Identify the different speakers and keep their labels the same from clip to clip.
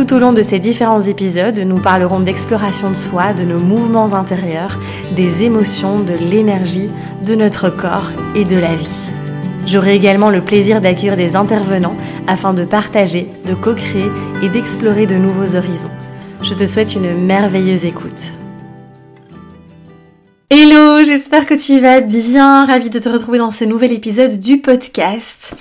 Speaker 1: Tout au long de ces différents épisodes, nous parlerons d'exploration de soi, de nos mouvements intérieurs, des émotions, de l'énergie, de notre corps et de la vie. J'aurai également le plaisir d'accueillir des intervenants afin de partager, de co-créer et d'explorer de nouveaux horizons. Je te souhaite une merveilleuse écoute. Hello, j'espère que tu vas bien, ravie de te retrouver dans ce nouvel épisode du podcast.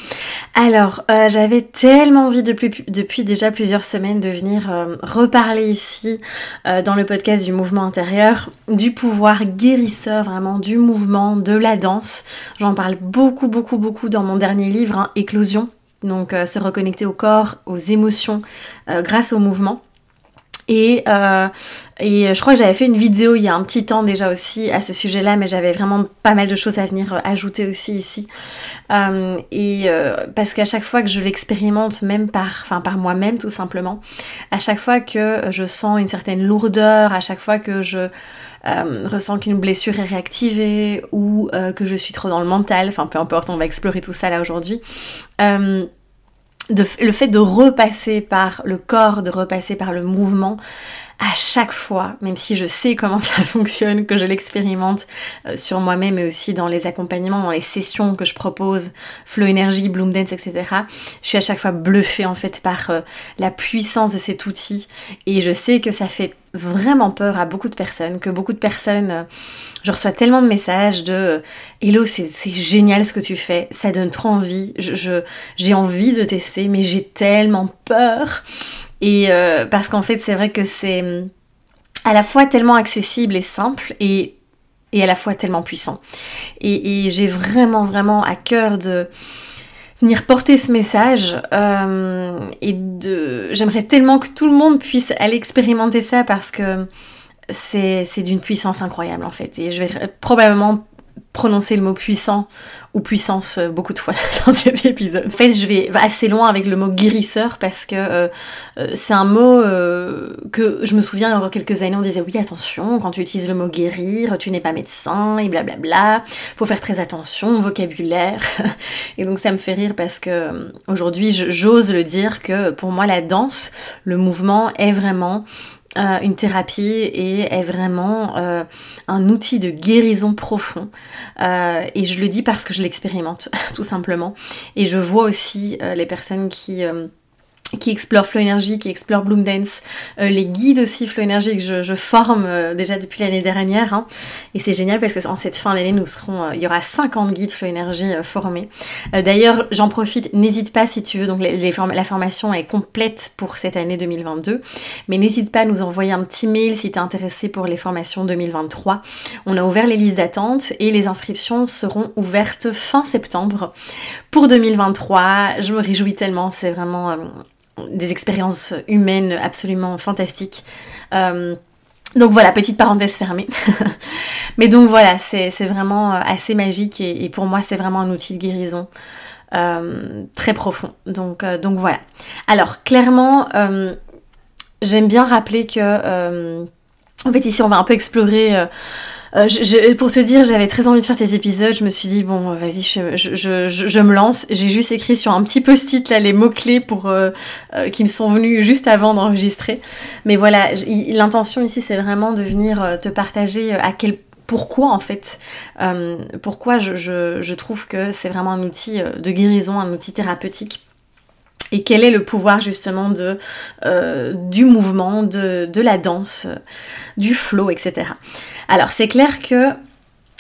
Speaker 1: Alors, euh, j'avais tellement envie depuis, déjà plusieurs semaines de venir euh, reparler ici euh, dans le podcast du mouvement intérieur, du pouvoir guérisseur vraiment, du mouvement, de la danse. J'en parle beaucoup, beaucoup, beaucoup dans mon dernier livre, hein, Éclosion. Donc, se reconnecter au corps, aux émotions grâce au mouvement. Et, euh, et je crois que j'avais fait une vidéo il y a un petit temps déjà aussi à ce sujet-là, mais j'avais vraiment pas mal de choses à venir euh, ajouter aussi ici. Euh, et parce qu'à chaque fois que je l'expérimente, même par, enfin par moi-même tout simplement, à chaque fois que je sens une certaine lourdeur, à chaque fois que je ressens qu'une blessure est réactivée ou que je suis trop dans le mental, enfin peu importe, on va explorer tout ça là aujourd'hui le fait de repasser par le corps, de repasser par le mouvement, à chaque fois, même si je sais comment ça fonctionne, que je l'expérimente euh, sur moi-même et aussi dans les accompagnements, dans les sessions que je propose, Flow Energy, Bloom Dance, etc. Je suis à chaque fois bluffée en fait par euh, la puissance de cet outil et je sais que ça fait vraiment peur à beaucoup de personnes, que beaucoup de personnes, euh, je reçois tellement de messages de Hello, c'est génial ce que tu fais, ça donne trop envie, j'ai envie de tester, mais j'ai tellement peur. Et euh, parce qu'en fait, c'est vrai que c'est hum, à la fois tellement accessible et simple et, à la fois tellement puissant. Et, j'ai vraiment, vraiment à cœur de venir porter ce message euh, et j'aimerais tellement que tout le monde puisse aller expérimenter ça parce que c'est d'une puissance incroyable en fait et je vais probablement prononcer le mot puissant ou puissance euh, beaucoup de fois dans cet épisode. En fait, je vais assez loin avec le mot guérisseur parce que euh, euh, c'est un mot que je me souviens, il y a quelques années, on disait oui, attention, quand tu utilises le mot guérir, tu n'es pas médecin et blablabla, faut faire très attention, vocabulaire. et donc ça me fait rire parce que aujourd'hui, j'ose le dire que pour moi, la danse, le mouvement est vraiment euh, une thérapie et est vraiment euh, un outil de guérison profond. Euh, et je le dis parce que je l'expérimente, tout simplement. Et je vois aussi les personnes qui qui explore Flow Energy, qui explore Bloom Dance, euh, les guides aussi Flow Energy que je, forme euh, déjà depuis l'année dernière. Hein. Et c'est génial parce que en cette fin d'année, nous serons, euh, il y aura 50 guides Flow Energy formés. D'ailleurs, j'en profite, n'hésite pas si tu veux, donc les, la formation est complète pour cette année 2022, mais n'hésite pas à nous envoyer un petit mail si tu es intéressé pour les formations 2023. On a ouvert les listes d'attente et les inscriptions seront ouvertes fin septembre pour 2023. Je me réjouis tellement, c'est vraiment des expériences humaines absolument fantastiques. Euh, donc voilà, petite parenthèse fermée. Mais donc voilà, c'est vraiment euh, assez magique et, pour moi c'est vraiment un outil de guérison euh, très profond. Donc, donc voilà. Alors clairement, j'aime bien rappeler que en fait ici on va un peu explorer euh, pour te dire, j'avais très envie de faire ces épisodes. Je me suis dit, bon, vas-y, je, je, je, me lance. J'ai juste écrit sur un petit post-it là les mots-clés pour euh, euh, qui me sont venus juste avant d'enregistrer. Mais voilà, l'intention ici, c'est vraiment de venir te partager à quel pourquoi en fait, pourquoi je, je, trouve que c'est vraiment un outil de guérison, un outil thérapeutique et quel est le pouvoir justement de, du mouvement, de, de la danse, du flow, etc. Alors c'est clair que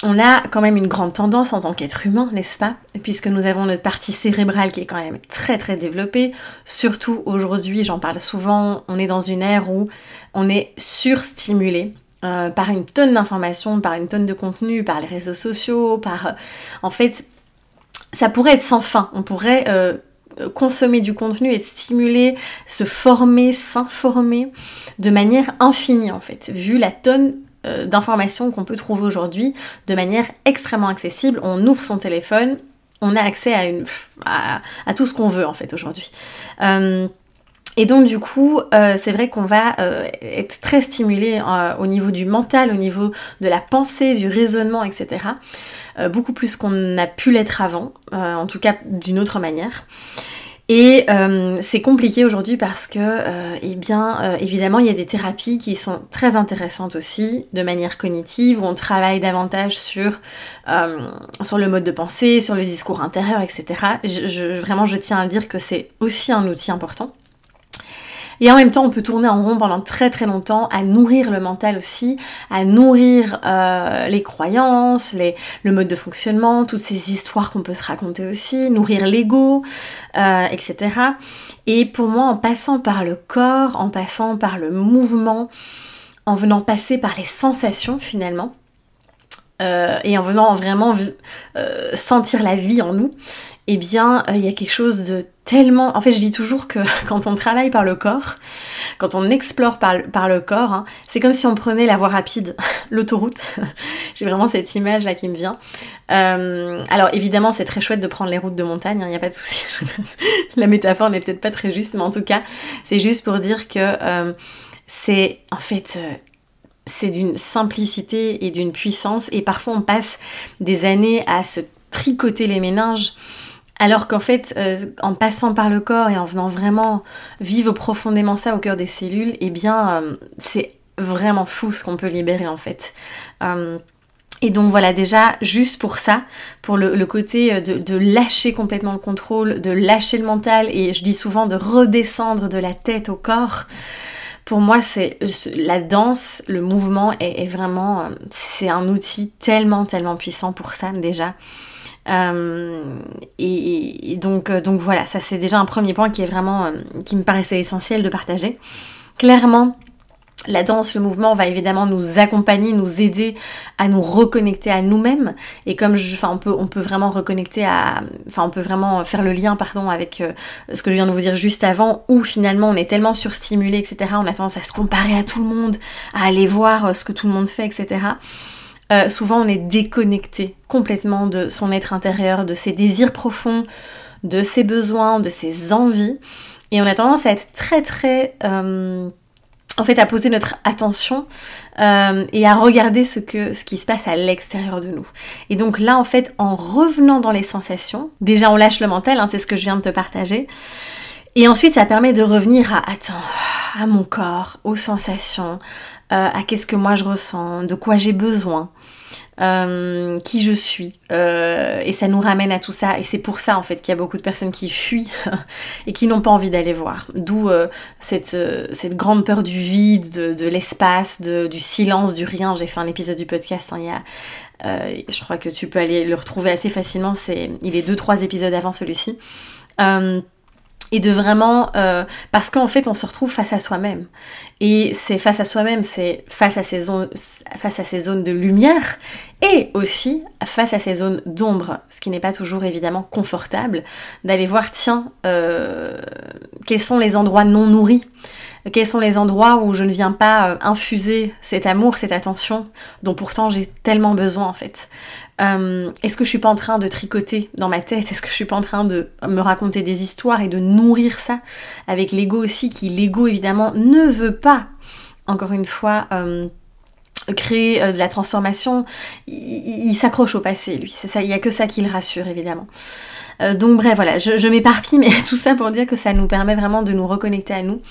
Speaker 1: on a quand même une grande tendance en tant qu'être humain, n'est-ce pas? Puisque nous avons notre partie cérébrale qui est quand même très très développée. Surtout aujourd'hui, j'en parle souvent, on est dans une ère où on est surstimulé. Euh, par une tonne d'informations, par une tonne de contenu, par les réseaux sociaux, par... Euh, en fait, ça pourrait être sans fin. On pourrait euh, consommer du contenu, être stimulé, se former, s'informer de manière infinie en fait, vu la tonne d'informations qu'on peut trouver aujourd'hui de manière extrêmement accessible. On ouvre son téléphone, on a accès à, tout ce qu'on veut en fait aujourd'hui. Et donc du coup, euh, c'est vrai qu'on va euh, être très stimulé euh, au niveau du mental, au niveau de la pensée, du raisonnement, etc. beaucoup plus qu'on n'a pu l'être avant, en tout cas d'une autre manière. Et c'est compliqué aujourd'hui parce que, eh bien, évidemment, il y a des thérapies qui sont très intéressantes aussi, de manière cognitive, où on travaille davantage sur, sur le mode de pensée, sur le discours intérieur, etc. vraiment, je tiens à dire que c'est aussi un outil important. Et en même temps, on peut tourner en rond pendant très très longtemps, à nourrir le mental aussi, à nourrir euh, les croyances, le mode de fonctionnement, toutes ces histoires qu'on peut se raconter aussi, nourrir l'ego, euh, etc. Et pour moi, en passant par le corps, en passant par le mouvement, en venant passer par les sensations finalement, euh, et en venant vraiment euh, sentir la vie en nous, eh bien, euh, il y a quelque chose de tellement... En fait, je dis toujours que quand on travaille par le corps, quand on explore par, le corps, hein, c'est comme si on prenait la voie rapide, l'autoroute. J'ai vraiment cette image là qui me vient. alors évidemment, c'est très chouette de prendre les routes de montagne, il hein, n'y a pas de souci. la métaphore n'est peut-être pas très juste, mais en tout cas, c'est juste pour dire que c'est en fait c'est d'une simplicité et d'une puissance et parfois on passe des années à se tricoter les méninges alors qu'en fait euh, en passant par le corps et en venant vraiment vivre profondément ça au cœur des cellules eh bien euh, c'est vraiment fou ce qu'on peut libérer en fait. Euh, et donc voilà, déjà, juste pour ça, pour le, côté de, de, lâcher complètement le contrôle, de lâcher le mental, et je dis souvent de redescendre de la tête au corps, pour moi, c'est la danse, le mouvement est, vraiment, euh, c'est un outil tellement, tellement puissant pour ça déjà. Euh, et, donc, euh, donc voilà, ça c'est déjà un premier point qui est vraiment, qui me paraissait essentiel de partager. Clairement, la danse, le mouvement va évidemment nous accompagner, nous aider à nous reconnecter à nous-mêmes. Et comme je, enfin, on peut, on peut vraiment reconnecter à, enfin, on peut vraiment faire le lien, pardon, avec euh, ce que je viens de vous dire juste avant, où finalement on est tellement surstimulé, etc. On a tendance à se comparer à tout le monde, à aller voir euh, ce que tout le monde fait, etc. Euh, souvent on est déconnecté complètement de son être intérieur, de ses désirs profonds, de ses besoins, de ses envies. Et on a tendance à être très très en fait à poser notre attention euh, et à regarder ce, qui se passe à l'extérieur de nous. Et donc là en fait en revenant dans les sensations, déjà on lâche le mental, hein, c'est ce que je viens de te partager. Et ensuite ça permet de revenir à attends, à mon corps, aux sensations, euh, à qu'est-ce que moi je ressens, de quoi j'ai besoin. Euh, qui je suis. Euh, et ça nous ramène à tout ça. Et c'est pour ça en fait qu'il y a beaucoup de personnes qui fuient et qui n'ont pas envie d'aller voir. D'où euh, cette, cette, grande peur du vide, de, l'espace, du silence, du rien. J'ai fait un épisode du podcast, hein, il y a, je crois que tu peux aller le retrouver assez facilement. C'est, il est deux trois épisodes avant celui-ci et de vraiment euh, parce qu'en fait on se retrouve face à soi-même. Et c'est face à soi-même c'est face à ces zones face à ces zones de lumière et aussi face à ces zones d'ombre ce qui n'est pas toujours évidemment confortable d'aller voir tiens euh, quels sont les endroits non nourris quels sont les endroits où je ne viens pas euh, infuser cet amour, cette attention dont pourtant j'ai tellement besoin en fait. Euh, est-ce que je suis pas en train de tricoter dans ma tête? Est-ce que je suis pas en train de me raconter des histoires et de nourrir ça avec l'ego aussi, qui l'ego évidemment ne veut pas, encore une fois, euh, créer de la transformation. Il, s'accroche au passé, lui. C'est ça. Il y a que ça qui le rassure, évidemment. Euh, donc bref, voilà, je, m'éparpille, mais tout ça pour dire que ça nous permet vraiment de nous reconnecter à nous.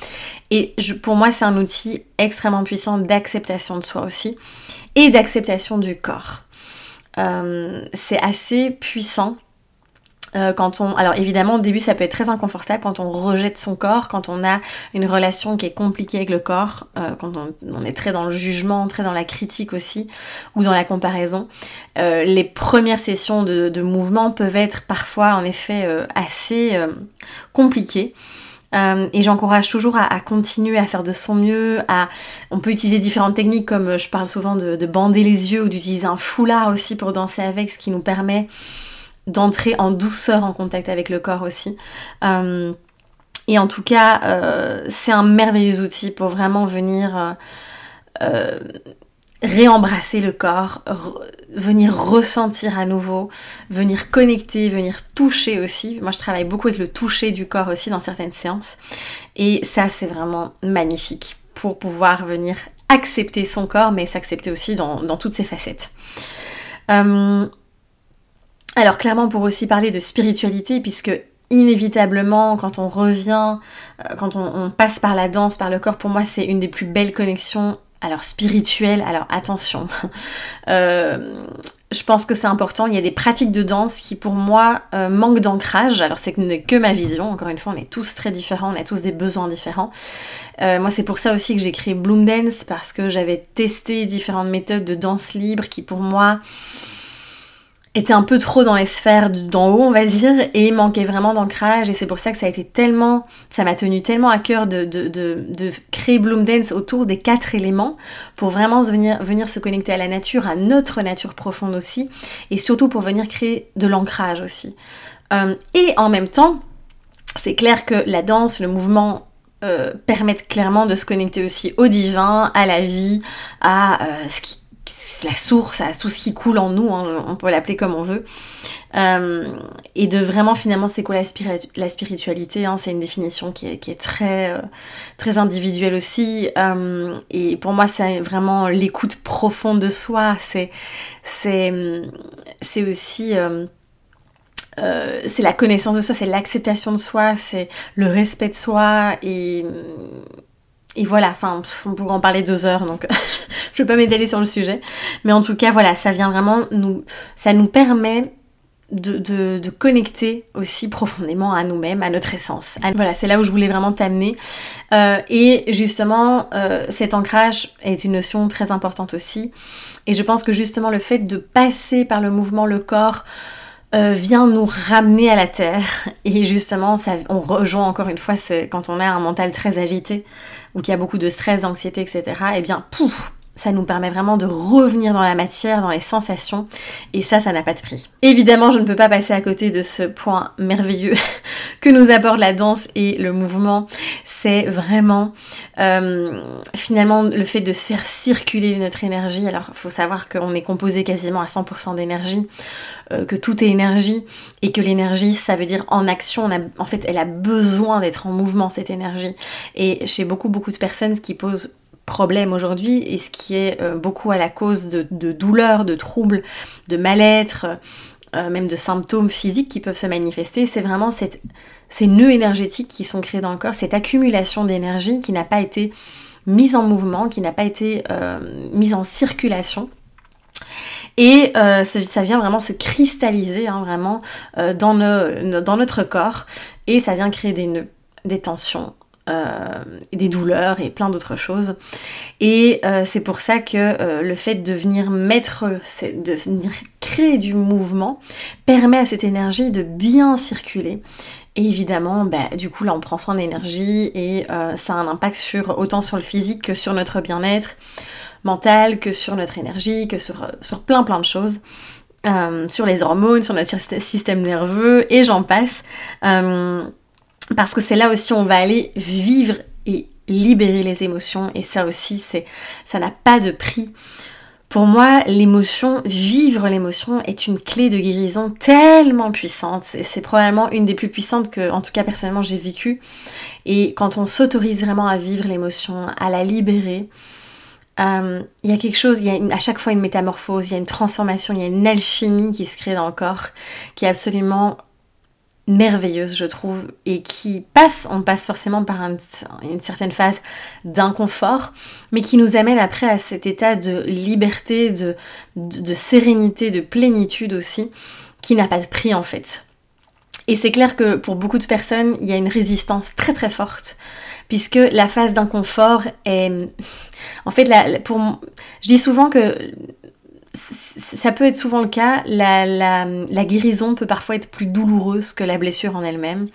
Speaker 1: Et pour moi, c'est un outil extrêmement puissant d'acceptation de soi aussi et d'acceptation du corps. Euh, c'est assez puissant euh, quand on, alors évidemment au début ça peut être très inconfortable quand on rejette son corps, quand on a une relation qui est compliquée avec le corps, euh, quand on, est très dans le jugement, très dans la critique aussi, ou dans la comparaison. Euh, les premières sessions de, mouvement peuvent être parfois en effet assez compliquées. et j'encourage toujours à, continuer à faire de son mieux. À, on peut utiliser différentes techniques comme je parle souvent de, de bander les yeux ou d'utiliser un foulard aussi pour danser avec, ce qui nous permet d'entrer en douceur en contact avec le corps aussi. Euh, et en tout cas, euh, c'est un merveilleux outil pour vraiment venir euh, réembrasser le corps, venir ressentir à nouveau, venir connecter, venir toucher aussi. Moi, je travaille beaucoup avec le toucher du corps aussi dans certaines séances. Et ça, c'est vraiment magnifique pour pouvoir venir accepter son corps, mais s'accepter aussi dans, toutes ses facettes. Alors clairement, pour aussi parler de spiritualité, puisque inévitablement, quand on revient, euh, quand on, passe par la danse, par le corps, pour moi, c'est une des plus belles connexions alors spirituel, alors attention, euh, je pense que c'est important. Il y a des pratiques de danse qui pour moi euh, manquent d'ancrage. Alors c'est que ma vision, encore une fois, on est tous très différents, on a tous des besoins différents. Moi c'est pour ça aussi que j'ai créé Bloom Dance, parce que j'avais testé différentes méthodes de danse libre qui pour moi était un peu trop dans les sphères d'en haut, on va dire, et manquait vraiment d'ancrage. Et c'est pour ça que ça a été tellement, ça m'a tenu tellement à cœur de, de, de, créer Bloom Dance autour des quatre éléments pour vraiment venir, venir se connecter à la nature, à notre nature profonde aussi, et surtout pour venir créer de l'ancrage aussi. Euh, et en même temps, c'est clair que la danse, le mouvement euh, permettent clairement de se connecter aussi au divin, à la vie, à euh, ce qui la source, à tout ce qui coule en nous, hein, on peut l'appeler comme on veut. Euh, et de vraiment finalement c'est quoi la, spiritualité hein, c'est une définition qui est, très euh, très individuelle aussi. Euh, et pour moi c'est vraiment l'écoute profonde de soi. C'est aussi c'est la connaissance de soi, c'est l'acceptation de soi, c'est le respect de soi. Et, et voilà, enfin, on pourrait en parler deux heures, donc je ne vais pas m'étaler sur le sujet. Mais en tout cas, voilà, ça vient vraiment nous. Ça nous permet de, connecter aussi profondément à nous-mêmes, à notre essence. Voilà, c'est là où je voulais vraiment t'amener. Euh, et justement, euh, cet ancrage est une notion très importante aussi. Et je pense que justement, le fait de passer par le mouvement, le corps, euh, vient nous ramener à la terre. Et justement, ça, on rejoint encore une fois, quand on a un mental très agité, ou qu'il y a beaucoup de stress, d'anxiété, etc., et eh bien, pouf, ça nous permet vraiment de revenir dans la matière, dans les sensations, et ça, ça n'a pas de prix. Évidemment, je ne peux pas passer à côté de ce point merveilleux que nous apporte la danse et le mouvement. C'est vraiment euh, finalement le fait de se faire circuler notre énergie. Alors, il faut savoir qu'on est composé quasiment à 100% d'énergie, euh, que tout est énergie, et que l'énergie, ça veut dire en action. en fait, elle a besoin d'être en mouvement, cette énergie. Et chez beaucoup, beaucoup de personnes, ce qui pose problème aujourd'hui et ce qui est euh, beaucoup à la cause de, douleurs, de troubles, de mal-être, euh, même de symptômes physiques qui peuvent se manifester, c'est vraiment ces nœuds énergétiques qui sont créés dans le corps, cette accumulation d'énergie qui n'a pas été mise en mouvement, qui n'a pas été euh, mise en circulation. Et ça vient vraiment se cristalliser hein, vraiment dans, dans notre corps et ça vient créer des des tensions, euh, des douleurs et plein d'autres choses. Et euh, c'est pour ça que euh, le fait de venir mettre, de venir créer du mouvement, permet à cette énergie de bien circuler. Et évidemment, bah, du coup là on prend soin de l'énergie et ça a un impact sur, autant sur le physique que sur notre bien-être mental, que sur notre énergie, que sur, sur plein plein de choses. sur les hormones, sur notre système nerveux et j'en passe. Parce que c'est là aussi on va aller vivre et libérer les émotions. Et ça aussi, c'est, ça n'a pas de prix. Pour moi, l'émotion, vivre l'émotion est une clé de guérison tellement puissante. C'est probablement une des plus puissantes que, en tout cas personnellement, j'ai vécu. Et quand on s'autorise vraiment à vivre l'émotion, à la libérer, euh, il y a quelque chose, il y a à chaque fois une métamorphose, il y a une transformation, il y a une alchimie qui se crée dans le corps qui est absolument merveilleuse, je trouve, et qui passe, on passe forcément par une certaine phase d'inconfort, mais qui nous amène après à cet état de liberté, de, de, sérénité, de plénitude aussi, qui n'a pas de prix en fait. Et c'est clair que pour beaucoup de personnes, il y a une résistance très très forte, puisque la phase d'inconfort est... En fait, pour... je dis souvent que ça peut être souvent le cas, la, guérison peut parfois être plus douloureuse que la blessure en elle-même.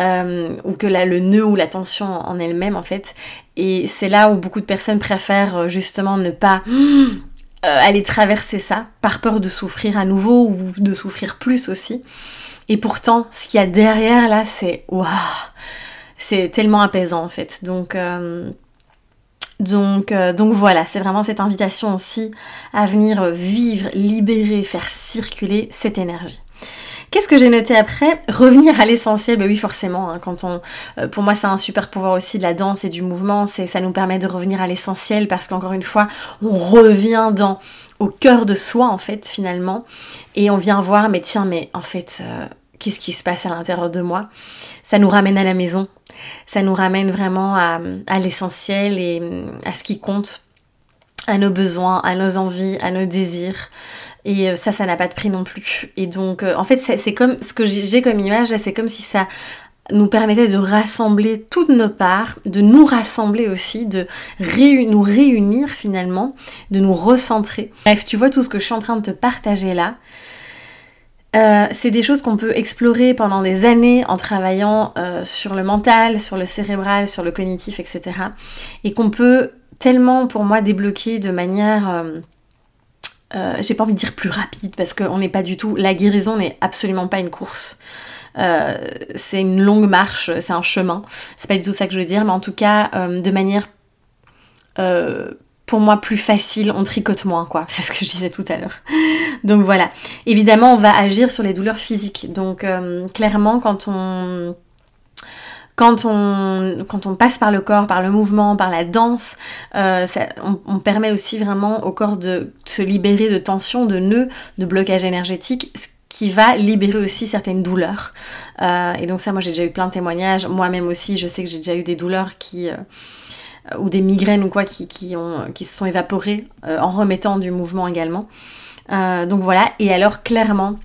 Speaker 1: Euh, ou que le nœud ou la tension en elle-même en fait. Et c'est là où beaucoup de personnes préfèrent euh, justement ne pas euh, aller traverser ça par peur de souffrir à nouveau ou de souffrir plus aussi. Et pourtant, ce qu'il y a derrière là, c'est waouh, c'est tellement apaisant en fait. Donc Donc, euh, donc voilà, c'est vraiment cette invitation aussi à venir vivre, libérer, faire circuler cette énergie. Qu'est-ce que j'ai noté après? Revenir à l'essentiel, ben oui forcément, hein, quand on, euh, pour moi c'est un super pouvoir aussi de la danse et du mouvement, c'est ça nous permet de revenir à l'essentiel parce qu'encore une fois, on revient dans au cœur de soi en fait finalement et on vient voir mais tiens mais en fait euh, qu'est-ce qui se passe à l'intérieur de moi? Ça nous ramène à la maison, ça nous ramène vraiment à, l'essentiel et à ce qui compte, à nos besoins, à nos envies, à nos désirs. Et euh, ça, ça n'a pas de prix non plus. Et donc, euh, en fait, c'est comme ce que j'ai comme image, c'est comme si ça nous permettait de rassembler toutes nos parts, de nous rassembler aussi, de nous réunir finalement, de nous recentrer. Bref, tu vois tout ce que je suis en train de te partager là. Euh, c'est des choses qu'on peut explorer pendant des années en travaillant sur le mental, sur le cérébral, sur le cognitif, etc. Et qu'on peut tellement pour moi débloquer de manière euh, j'ai pas envie de dire plus rapide parce qu'on n'est pas du tout. La guérison n'est absolument pas une course. Euh, c'est une longue marche, c'est un chemin. C'est pas du tout ça que je veux dire, mais en tout cas, euh, de manière pour moi plus facile, on tricote moins, quoi. C'est ce que je disais tout à l'heure. Donc voilà. Évidemment, on va agir sur les douleurs physiques. Donc clairement, quand on quand on, quand on passe par le corps, par le mouvement, par la danse, euh, on, permet aussi vraiment au corps de se libérer de tensions, de nœuds, de blocage énergétique, ce qui va libérer aussi certaines douleurs. Euh, et donc ça, moi j'ai déjà eu plein de témoignages. Moi-même aussi, je sais que j'ai déjà eu des douleurs qui... Euh, ou des migraines ou quoi qui, qui, ont, qui se sont évaporées en remettant du mouvement également. donc voilà, et alors clairement,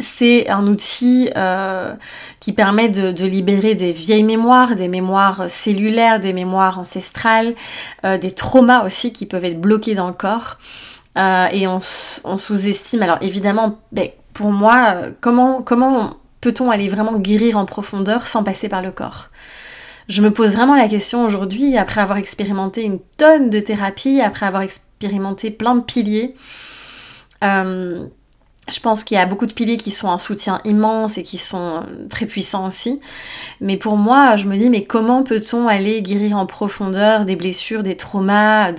Speaker 1: c'est un outil euh, qui permet de, libérer des vieilles mémoires, des mémoires cellulaires, des mémoires ancestrales, euh, des traumas aussi qui peuvent être bloqués dans le corps. Euh, et on, sous-estime. Alors évidemment, ben, pour moi, comment, comment peut-on aller vraiment guérir en profondeur sans passer par le corps? Je me pose vraiment la question aujourd'hui, après avoir expérimenté une tonne de thérapie, après avoir expérimenté plein de piliers, je pense qu'il y a beaucoup de piliers qui sont un soutien immense et qui sont très puissants aussi. Mais pour moi, je me dis, mais comment peut-on aller guérir en profondeur des blessures, des traumas,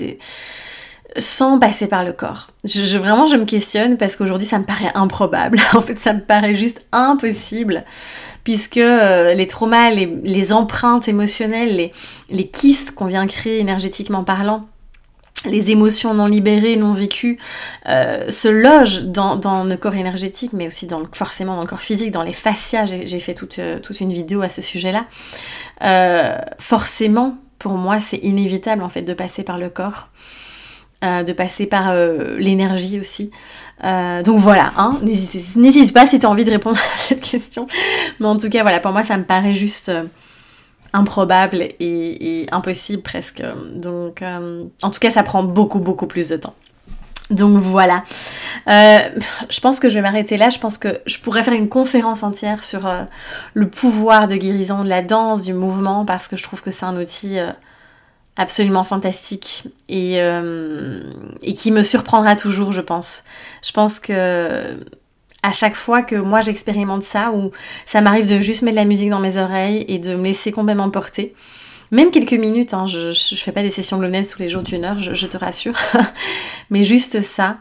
Speaker 1: sans passer par le corps je, Vraiment, je me questionne parce qu'aujourd'hui, ça me paraît improbable. en fait, ça me paraît juste impossible. Puisque euh, les traumas, les, empreintes émotionnelles, les, les kystes qu'on vient créer énergétiquement parlant, les émotions non libérées, non vécues, euh, se logent dans, dans, nos corps énergétiques, mais aussi dans, forcément dans le corps physique, dans les fascias. J'ai fait toute, euh, toute, une vidéo à ce sujet-là. Forcément, pour moi, c'est inévitable en fait de passer par le corps. De passer par l'énergie aussi. donc voilà, hein, n'hésite pas si tu as envie de répondre à cette question. Mais en tout cas, voilà, pour moi, ça me paraît juste improbable et, impossible presque. Donc, euh, en tout cas, ça prend beaucoup, beaucoup plus de temps. Donc voilà. Euh, je pense que je vais m'arrêter là. Je pense que je pourrais faire une conférence entière sur euh, le pouvoir de guérison de la danse, du mouvement, parce que je trouve que c'est un outil absolument fantastique et, et qui me surprendra toujours, je pense. Je pense que à chaque fois que moi j'expérimente ça, ou ça m'arrive de juste mettre la musique dans mes oreilles et de me laisser complètement porter. Même quelques minutes, hein, je, je, fais pas des sessions Blondes tous les jours d'une heure, je, te rassure. Mais juste ça,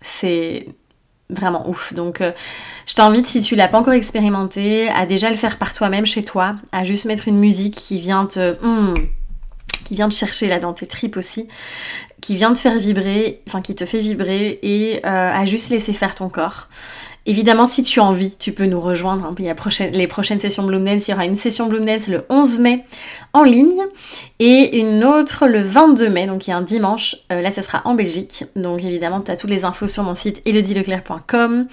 Speaker 1: c'est vraiment ouf. Donc euh, je t'invite, si tu l'as pas encore expérimenté, à déjà le faire par toi-même chez toi, à juste mettre une musique qui vient te... Hmm, qui vient te chercher là dans tes tripes aussi, qui vient te faire vibrer, enfin qui te fait vibrer et euh, à juste laisser faire ton corps. Évidemment, si tu as envie, tu peux nous rejoindre. Il y a les prochaines sessions Bloom Dance. Il y aura une session Bloom le 11 mai en ligne et une autre le 22 mai, donc il y a un dimanche. Euh, là, ce sera en Belgique. Donc évidemment, tu as toutes les infos sur mon site elodieleclerc.com.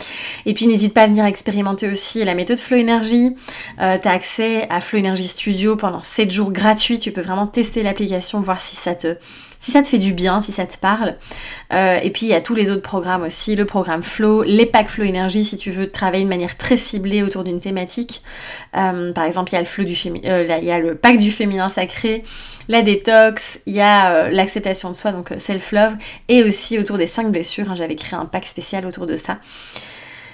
Speaker 1: Et puis n'hésite pas à venir expérimenter aussi la méthode Flow Energy. Euh, tu as accès à Flow Energy Studio pendant 7 jours gratuits. Tu peux vraiment tester l'application, voir si ça te si ça te fait du bien, si ça te parle. Euh, et puis il y a tous les autres programmes aussi, le programme Flow, les packs Flow Énergie si tu veux travailler de manière très ciblée autour d'une thématique. Euh, par exemple, il y a le flow du euh, il y a le pack du féminin sacré, la détox, il y a l'acceptation de soi, donc self-love, et aussi autour des 5 blessures. Hein, j'avais créé un pack spécial autour de ça.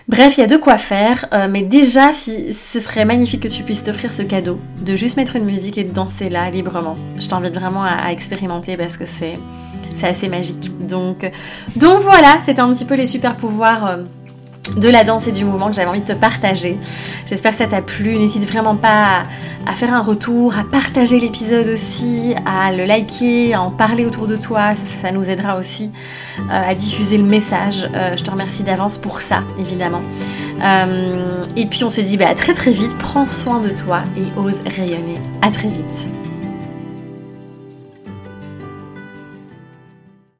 Speaker 1: Bref, il y a de quoi faire, euh, mais déjà, ce serait magnifique que tu puisses t'offrir ce cadeau, de juste mettre une musique et de danser là librement. Je t'invite vraiment à, expérimenter parce que c'est assez magique. Donc, donc voilà, c'était un petit peu les super pouvoirs. Euh, de la danse et du mouvement que j'avais envie de te partager. J'espère que ça t'a plu. N'hésite vraiment pas à, faire un retour, à partager l'épisode aussi, à le liker, à en parler autour de toi. Ça, nous aidera aussi euh, à diffuser le message. Euh, je te remercie d'avance pour ça, évidemment. Euh, et puis on se dit bah, à très très vite. Prends soin de toi et ose rayonner. À très vite.